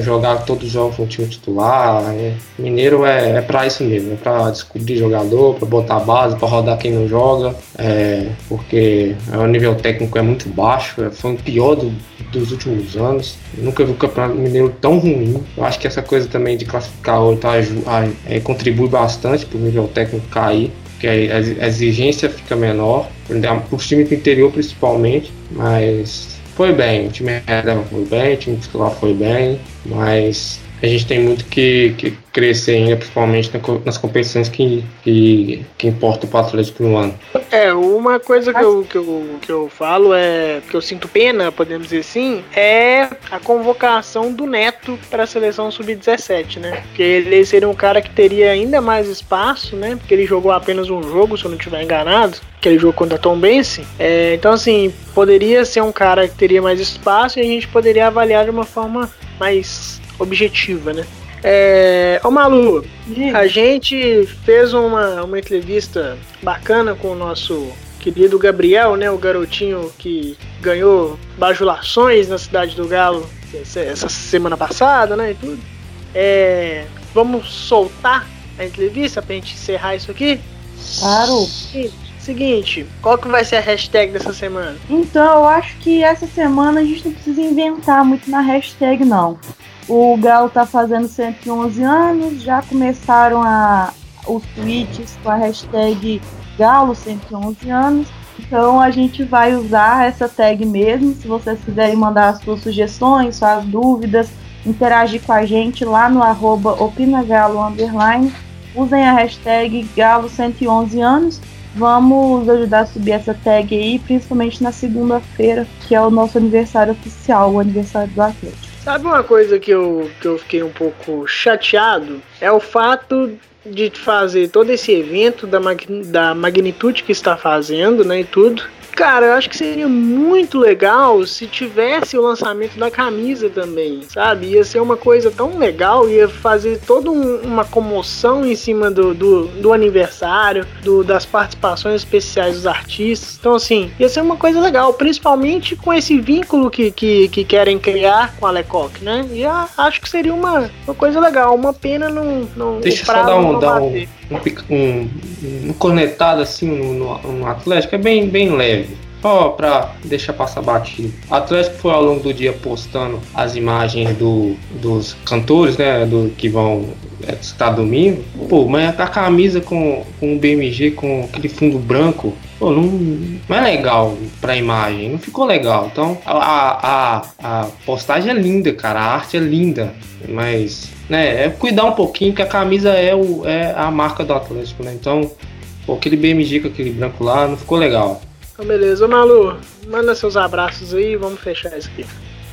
jogar todos os jogos no time titular. É. Mineiro é, é para isso mesmo, é para descobrir jogador, para botar base, para rodar quem não joga, é, porque o nível técnico é muito baixo, é, foi o pior do, dos últimos anos. Eu nunca vi o Campeonato Mineiro tão ruim. Eu acho que essa coisa também de classificar hoje tá, é, contribui bastante para o nível técnico cair que a exigência fica menor, para os times do interior principalmente, mas foi bem, o time reserva foi bem, o time titular foi bem, mas a gente tem muito que, que crescer ainda, principalmente nas competições que, que, que importam para o Atlético no ano. É, uma coisa que eu, que, eu, que eu falo é que eu sinto pena, podemos dizer assim, é a convocação do Neto para a seleção sub-17, né? Porque ele seria um cara que teria ainda mais espaço, né? Porque ele jogou apenas um jogo, se eu não estiver enganado, que ele jogou contra Tom Bense. É, então, assim, poderia ser um cara que teria mais espaço e a gente poderia avaliar de uma forma mais objetiva, né? É, ô Malu, a gente fez uma, uma entrevista bacana com o nosso querido Gabriel, né? O garotinho que ganhou bajulações na cidade do Galo essa semana passada, né? E tudo. É, vamos soltar a entrevista pra gente encerrar isso aqui? Claro. Seguinte, qual que vai ser a hashtag dessa semana? Então, eu acho que essa semana a gente não precisa inventar muito na hashtag, não. O Galo tá fazendo 111 anos, já começaram a, os tweets com a hashtag Galo 111 anos. Então a gente vai usar essa tag mesmo. Se vocês quiserem mandar as suas sugestões, suas dúvidas, interagir com a gente lá no arroba opinagalo underline. Usem a hashtag Galo 111 anos. Vamos ajudar a subir essa tag aí, principalmente na segunda-feira, que é o nosso aniversário oficial, o aniversário do Atlético. Sabe uma coisa que eu, que eu fiquei um pouco chateado? É o fato de fazer todo esse evento da, da magnitude que está fazendo, né, e tudo, Cara, eu acho que seria muito legal se tivesse o lançamento da camisa também, sabe? Ia ser uma coisa tão legal, ia fazer toda um, uma comoção em cima do, do, do aniversário, do, das participações especiais dos artistas. Então, assim, ia ser uma coisa legal, principalmente com esse vínculo que, que, que querem criar com a Lecoq, né? E a, acho que seria uma, uma coisa legal. Uma pena não. não Deixa eu só dar um, dar um, um, um, cornetado assim no, no, no Atlético, é bem, bem leve. Só para deixar passar batido. O Atlético foi ao longo do dia postando as imagens do, dos cantores, né? Do, que vão é, estar domingo. Pô, mas a camisa com, com o BMG, com aquele fundo branco, pô, não, não é legal pra imagem. Não ficou legal. Então, a, a, a postagem é linda, cara. A arte é linda. Mas, né, é cuidar um pouquinho que a camisa é, o, é a marca do Atlético, né? Então, pô, aquele BMG com aquele branco lá não ficou legal. Então, beleza. Malu, manda seus abraços aí vamos fechar isso aqui.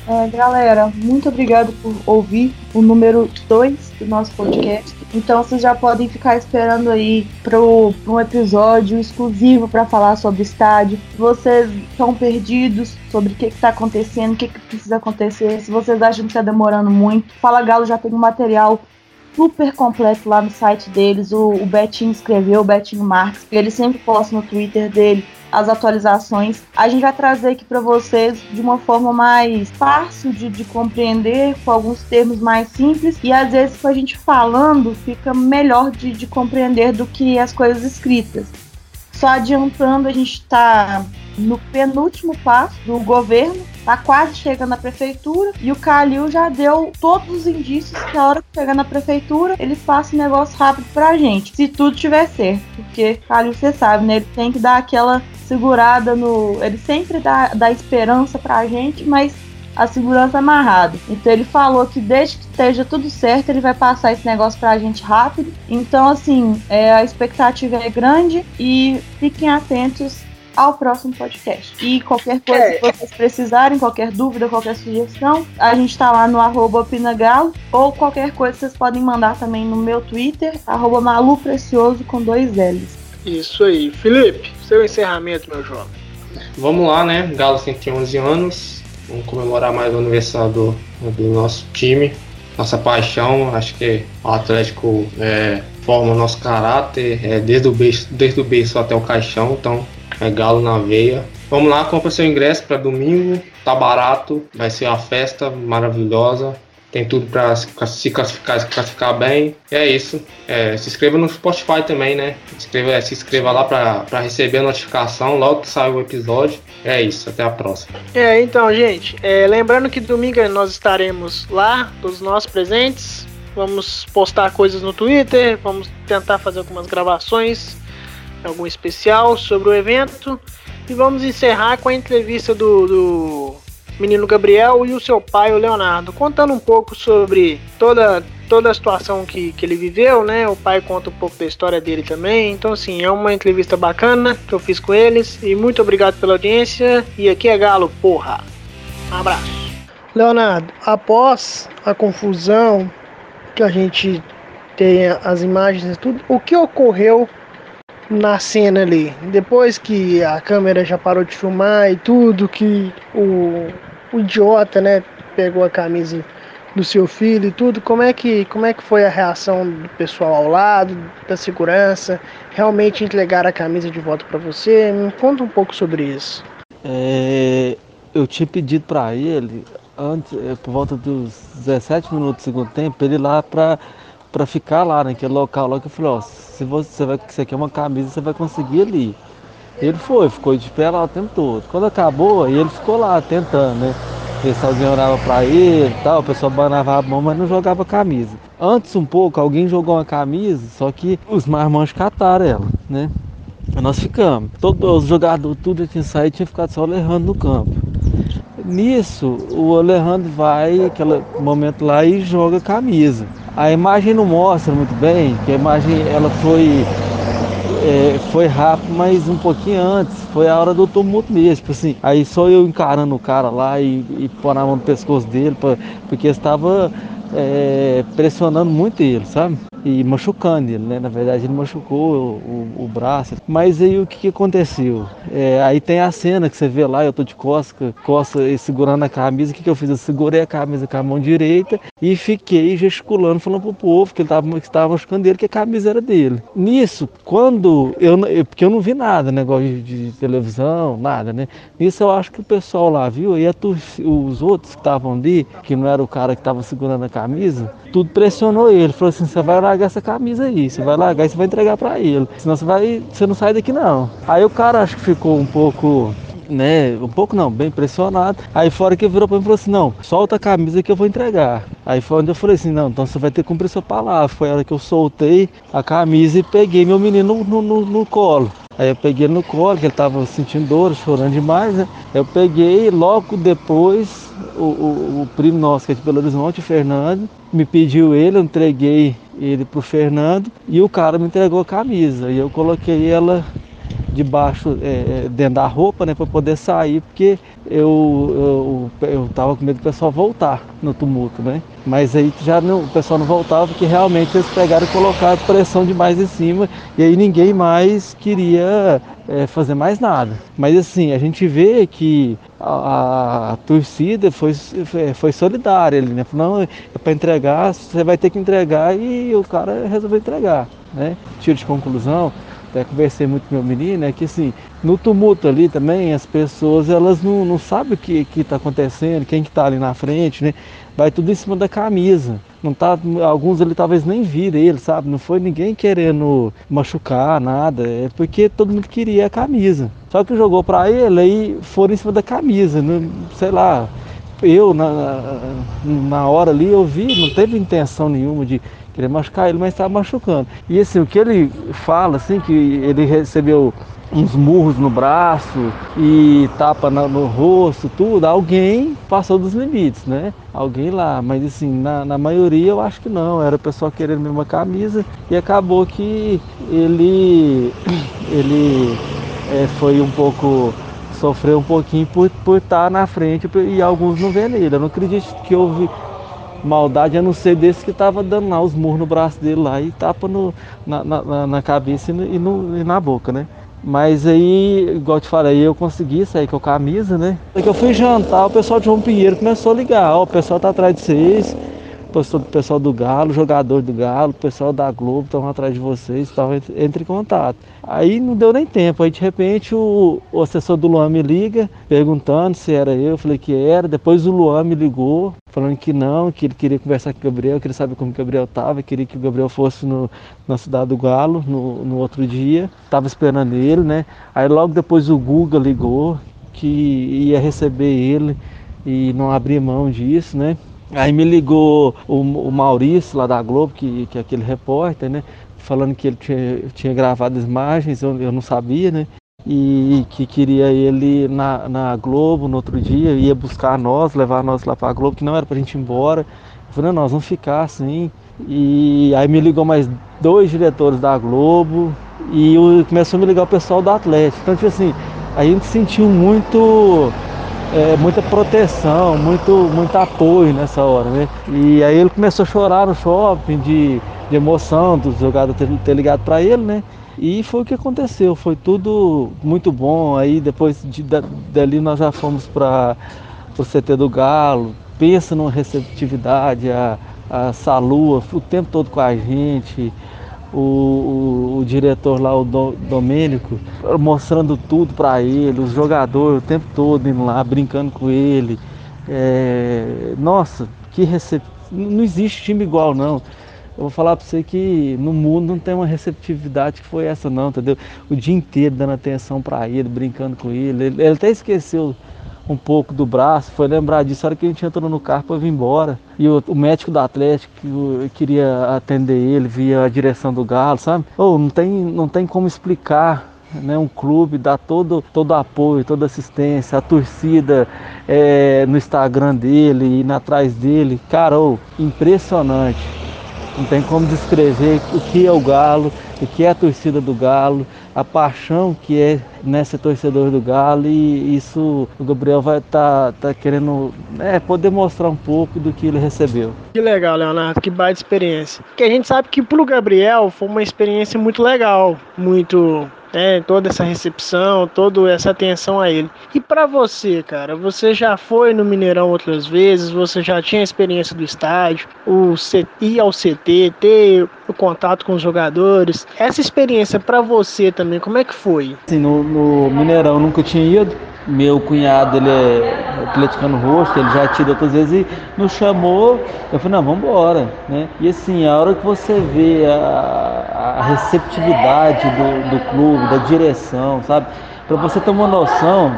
É, galera, muito obrigado por ouvir o número 2 do nosso podcast. Então vocês já podem ficar esperando aí para um episódio exclusivo para falar sobre estádio. Se vocês estão perdidos sobre o que está acontecendo, o que, que precisa acontecer, se vocês acham que está demorando muito, Fala Galo já tem um material super completo lá no site deles. O, o Betinho escreveu, o Betinho Marques, ele sempre posta no Twitter dele as atualizações. A gente vai trazer aqui para vocês de uma forma mais fácil de, de, compreender, com alguns termos mais simples, e às vezes com a gente falando fica melhor de, de compreender do que as coisas escritas. Só adiantando, a gente está no penúltimo passo do governo, tá quase chegando na prefeitura e o Calil já deu todos os indícios que a hora que chegar na prefeitura eles passam um negócio rápido pra gente, se tudo tiver certo, porque Calil você sabe, né, ele tem que dar aquela segurada no, ele sempre dá, dá esperança pra gente, mas a segurança amarrada. Então ele falou que desde que esteja tudo certo, ele vai passar esse negócio pra gente rápido. Então, assim, é, a expectativa é grande e fiquem atentos ao próximo podcast. E qualquer coisa é. que vocês precisarem, qualquer dúvida, qualquer sugestão, a gente tá lá no arroba Pinagalo, ou qualquer coisa vocês podem mandar também no meu Twitter, arroba Malu Precioso com dois L's. Isso aí. Felipe, seu encerramento, meu jovem. vamos lá, né? Galo 111 anos. Vamos comemorar mais o aniversário do, do nosso time. Nossa paixão, acho que o Atlético é, forma o nosso caráter, é, desde, o berço, desde o berço até o caixão, então é galo na veia. Vamos lá, compra seu ingresso para domingo, tá barato, vai ser uma festa maravilhosa tem tudo para se classificar, se classificar bem. E é isso. É, se inscreva no Spotify também, né? Se inscreva, se inscreva lá para receber a notificação logo que sai o episódio. É isso, até a próxima. É, então, gente, é, lembrando que domingo nós estaremos lá, todos nós presentes. Vamos postar coisas no Twitter, vamos tentar fazer algumas gravações, algum especial sobre o evento. E vamos encerrar com a entrevista do, do menino Gabriel e o seu pai, o Leonardo, contando um pouco sobre toda, toda a situação que, que ele viveu, né? O pai conta um pouco da história dele também. Então, assim, é uma entrevista bacana que eu fiz com eles. E muito obrigado pela audiência. E aqui é Galo, porra. Um abraço. Leonardo, após a confusão que a gente tem as imagens e tudo, o que ocorreu na cena ali? Depois que a câmera já parou de filmar e tudo, que o o idiota, né, pegou a camisa do seu filho e tudo. Como é que, como é que foi a reação do pessoal ao lado, da segurança? Realmente entregar a camisa de volta para você? Me conta um pouco sobre isso. É, eu tinha pedido para ele, antes, é, por volta dos 17 minutos do segundo tempo, ele ir lá para para ficar lá naquele local lá que eu falei, ó, se você vai, se você quer uma camisa, você vai conseguir ali. Ele foi, ficou de pé lá o tempo todo. Quando acabou, ele ficou lá tentando, né? Se alguém orava pra ele tal, o pessoal banava a mão, mas não jogava camisa. Antes um pouco, alguém jogou uma camisa, só que os marmanjos cataram ela, né? Nós ficamos. Todos os jogadores, tudo tinha saído, tinha ficado só o Alejandro no campo. Nisso, o Alejandro vai, aquele momento lá, e joga camisa. A imagem não mostra muito bem, que a imagem ela foi é, foi rápido, mas um pouquinho antes, foi a hora do tumulto mesmo, tipo assim, aí só eu encarando o cara lá e, e na mão no pescoço dele, pra, porque estava é, pressionando muito ele, sabe? E machucando ele, né? Na verdade ele machucou o, o, braço. Mas aí o que, que aconteceu? É, aí tem a cena que você vê lá, eu tô de costa, costa e segurando a camisa. O que, que eu fiz? Eu segurei a camisa com a mão direita e fiquei gesticulando, falando pro povo que ele tava, que estava machucando ele, que a camisa era dele. Nisso, quando eu, eu porque eu não vi nada, negócio de, de, televisão, nada, né? Nisso eu acho que o pessoal lá viu, e a, os outros que estavam ali, que não era o cara que estava segurando a camisa, tudo pressionou ele. Falou assim: você vai largar essa camisa aí, você vai largar e você vai entregar para ele. Senão você vai, você não sai daqui não. Aí o cara acho que ficou um pouco né, um pouco não, bem pressionado. Aí fora que virou para mim e falou assim: "Não, solta a camisa que eu vou entregar". Aí foi onde eu falei assim: "Não, então você vai ter que cumprir sua palavra". Foi a hora que eu soltei a camisa e peguei meu menino no, no, no colo. Aí eu peguei no colo, que ele estava sentindo dor, chorando demais, né? Eu peguei logo depois o, o, o primo nosso, que é de Belo Horizonte, o Fernando, me pediu ele, eu entreguei ele pro Fernando e o cara me entregou a camisa. E eu coloquei ela debaixo, é, é dentro da roupa, né, para poder sair, porque eu, eu, eu tava com medo do pessoal voltar no tumulto, né? Mas aí já não, o pessoal não voltava porque realmente eles pegaram e colocaram pressão demais em cima e aí ninguém mais queria é, fazer mais nada. Mas assim, a gente vê que a, a torcida foi, foi solidária, ele né? Não, é para entregar, você vai ter que entregar e o cara resolveu entregar, né? Tiro de conclusão, até conversei muito com meu menino, é que assim, no tumulto ali também, as pessoas elas não, não sabem o que está acontecendo, quem que está ali na frente, né? Vai tudo em cima da camisa. Não tá, alguns ali talvez nem viram ele, sabe? Não foi ninguém querendo machucar, nada. É porque todo mundo queria a camisa. Só que jogou para ele aí foram em cima da camisa, não, sei lá. Eu, na, na hora ali, eu vi, não teve intenção nenhuma de queria machucar ele, mas estava machucando. E assim, o que ele fala, assim, que ele recebeu uns murros no braço e tapa no, rosto, tudo, alguém passou dos limites, né? Alguém lá, mas assim, na, na maioria eu acho que não, era o pessoal querendo mesmo a camisa e acabou que ele, ele é, foi um pouco, sofreu um pouquinho por, por estar na frente e alguns não vendo ele. Eu não acredito que houve maldade a não ser desse que tava dando lá os murros no braço dele lá e tapa no, na, na, na cabeça e, no, e, na boca, né? Mas aí, igual eu te falei, eu consegui sair com a camisa, né? Aí que eu fui jantar, o pessoal de João Pinheiro começou a ligar, ó, o pessoal tá atrás de vocês, o pessoal do Galo, jogador do Galo, pessoal da Globo estão atrás de vocês, estavam entre em contato. Aí não deu nem tempo, aí de repente o, o, assessor do Luan me liga, perguntando se era eu, eu falei que era, depois o Luan me ligou, falando que não, que ele queria conversar com o Gabriel, queria saber como o Gabriel estava, queria que o Gabriel fosse no, na cidade do Galo no, no outro dia, estava esperando ele, né? Aí logo depois o Guga ligou, que ia receber ele e não abrir mão disso, né? Aí me ligou o, o Maurício lá da Globo, que, que é aquele repórter, né? Falando que ele tinha, tinha gravado as imagens, eu, eu não sabia, né? E que queria ele na, na Globo no outro dia, ia buscar nós, levar nós lá para a Globo, que não era pra gente ir embora. Eu falei, não, nós vamos ficar assim. E aí me ligou mais dois diretores da Globo e começou a me ligar o pessoal do Atlético. Então, tipo assim, a gente sentiu muito é, muita proteção, muito, muito apoio nessa hora, né? E aí ele começou a chorar no shopping de, de emoção dos jogadores ter, ter ligado para ele, né? E foi o que aconteceu, foi tudo muito bom. Aí depois de, dali nós já fomos para o CT do Galo, pensa numa receptividade, a, a Salua o tempo todo com a gente o, o, o, diretor lá, o do, Domênico, mostrando tudo para ele, os jogadores o tempo todo indo lá, brincando com ele. É, nossa, que recep... não existe time igual não. Eu vou falar para você que no mundo não tem uma receptividade que foi essa não, entendeu? O dia inteiro dando atenção para ele, brincando com ele. ele. Ele até esqueceu um pouco do braço, foi lembrar disso na hora que a gente entrou no carro para vir embora. E o, o, médico do Atlético queria atender ele via a direção do Galo, sabe? Oh, não, tem, não tem como explicar né, um clube dá todo, todo apoio, toda assistência, a torcida é, no Instagram dele, indo atrás dele. Cara, oh, impressionante. Não tem como descrever o que é o Galo, o que é a torcida do Galo, a paixão que é nesse torcedor do Galo e isso o Gabriel vai estar tá, tá querendo né, poder mostrar um pouco do que ele recebeu. Que legal, Leonardo, que baita experiência. Porque a gente sabe que pro Gabriel foi uma experiência muito legal, muito né, toda essa recepção, toda essa atenção a ele. E para você, cara, você já foi no Mineirão outras vezes, você já tinha experiência do estádio, o ir ao CT, ter o contato com os jogadores. Essa experiência para você também, como é que foi? Sim, no, no Mineirão nunca tinha ido. Meu cunhado, ele é atleticano rosto, ele já tinha outras vezes e nos chamou. Eu falei, não, vamos embora, né? E assim, a hora que você vê a, a receptividade do, do clube, da direção, sabe? Para você ter uma noção,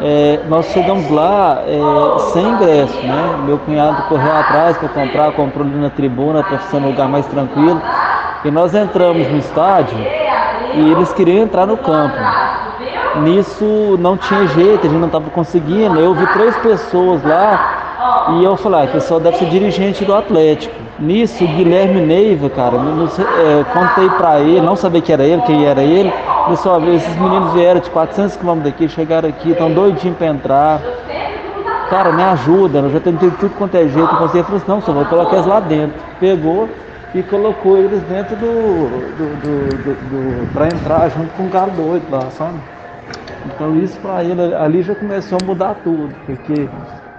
é, nós chegamos lá é, sem ingresso, né? Meu cunhado correu atrás para comprar, comprou ali na tribuna para ser um lugar mais tranquilo. E nós entramos no estádio e eles queriam entrar no campo. Nisso não tinha jeito, a gente não estava conseguindo. Eu vi três pessoas lá e eu falei, ah, a pessoa deve ser dirigente do Atlético. Nisso, o Guilherme Neiva, cara, é, contei para ele, não sabia que era ele, quem era ele. Pessoal, esses meninos vieram de 400 quilômetros daqui, chegaram aqui, estão doidinhos para entrar. Cara, me ajuda, eu já tentei tudo quanto é jeito, não consegui. Assim, não, só vou colocar eles lá dentro. Pegou e colocou eles dentro do, do, do, do, do para entrar junto com o cara doido lá, sabe? Então isso para ele ali já começou a mudar tudo, porque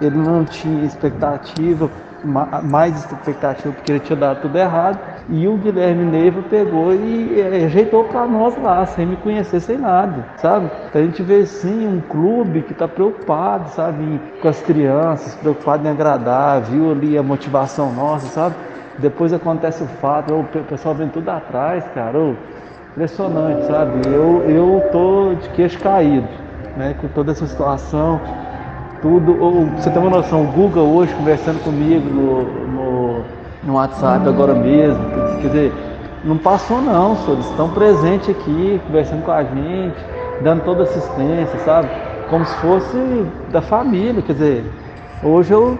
ele não tinha expectativa, mais expectativa porque ele tinha dado tudo errado. E o Guilherme Neiva pegou e ajeitou para nós lá, sem me conhecer, sem nada, sabe? A gente vê sim um clube que está preocupado, sabe, com as crianças, preocupado em agradar, viu ali a motivação nossa, sabe? Depois acontece o fato, o pessoal vem tudo atrás, cara. Impressionante, sabe? Eu, eu tô de queixo caído, né? Com toda essa situação, tudo. Ou, você tem uma noção, o Google hoje conversando comigo no, no, no WhatsApp agora mesmo, quer dizer, não passou não, senhor. Eles estão presentes aqui, conversando com a gente, dando toda assistência, sabe? Como se fosse da família, quer dizer, hoje eu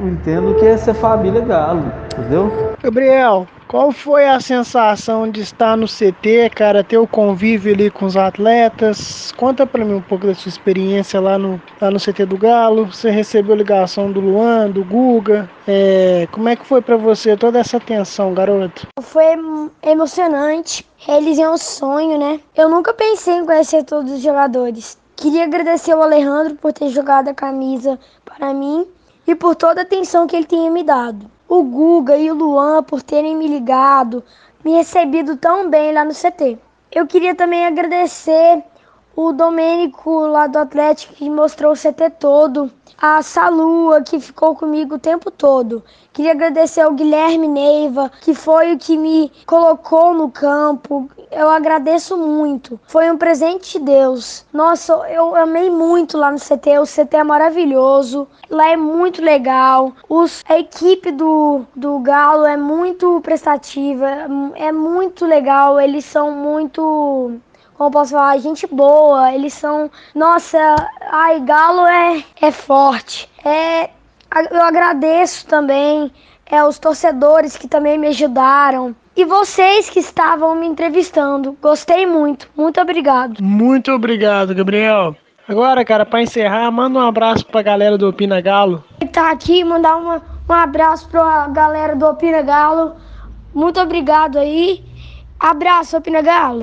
entendo que é família galo, entendeu? Gabriel, Qual foi a sensação de estar no CT, cara, ter o convívio ali com os atletas? Conta pra mim um pouco da sua experiência lá no, lá no CT do Galo. Você recebeu ligação do Luan, do Guga. É, como é que foi para você toda essa atenção, garoto? Foi emocionante. Realizei um sonho, né? Eu nunca pensei em conhecer todos os jogadores. Queria agradecer ao Alejandro por ter jogado a camisa para mim e por toda a atenção que ele tinha me dado o Guga e o Luan por terem me ligado, me recebido tão bem lá no CT. Eu queria também agradecer o Domênico lá do Atlético que mostrou o CT todo, a Salua que ficou comigo o tempo todo. Queria agradecer ao Guilherme Neiva, que foi o que me colocou no campo. Eu agradeço muito. Foi um presente de Deus. Nossa, eu amei muito lá no CT. O CT é maravilhoso. Lá é muito legal. Os, a equipe do, do Galo é muito prestativa. É muito legal. Eles são muito como posso falar, gente boa, eles são, nossa, ai, Galo é, é forte. É, eu agradeço também é, os torcedores que também me ajudaram. E vocês que estavam me entrevistando. Gostei muito. Muito obrigado. Muito obrigado, Gabriel. Agora, cara, para encerrar, manda um abraço pra galera do Opina Galo. Tá aqui, mandar uma, um abraço pra galera do Opina Galo. Muito obrigado aí. Abraço, Opina Galo.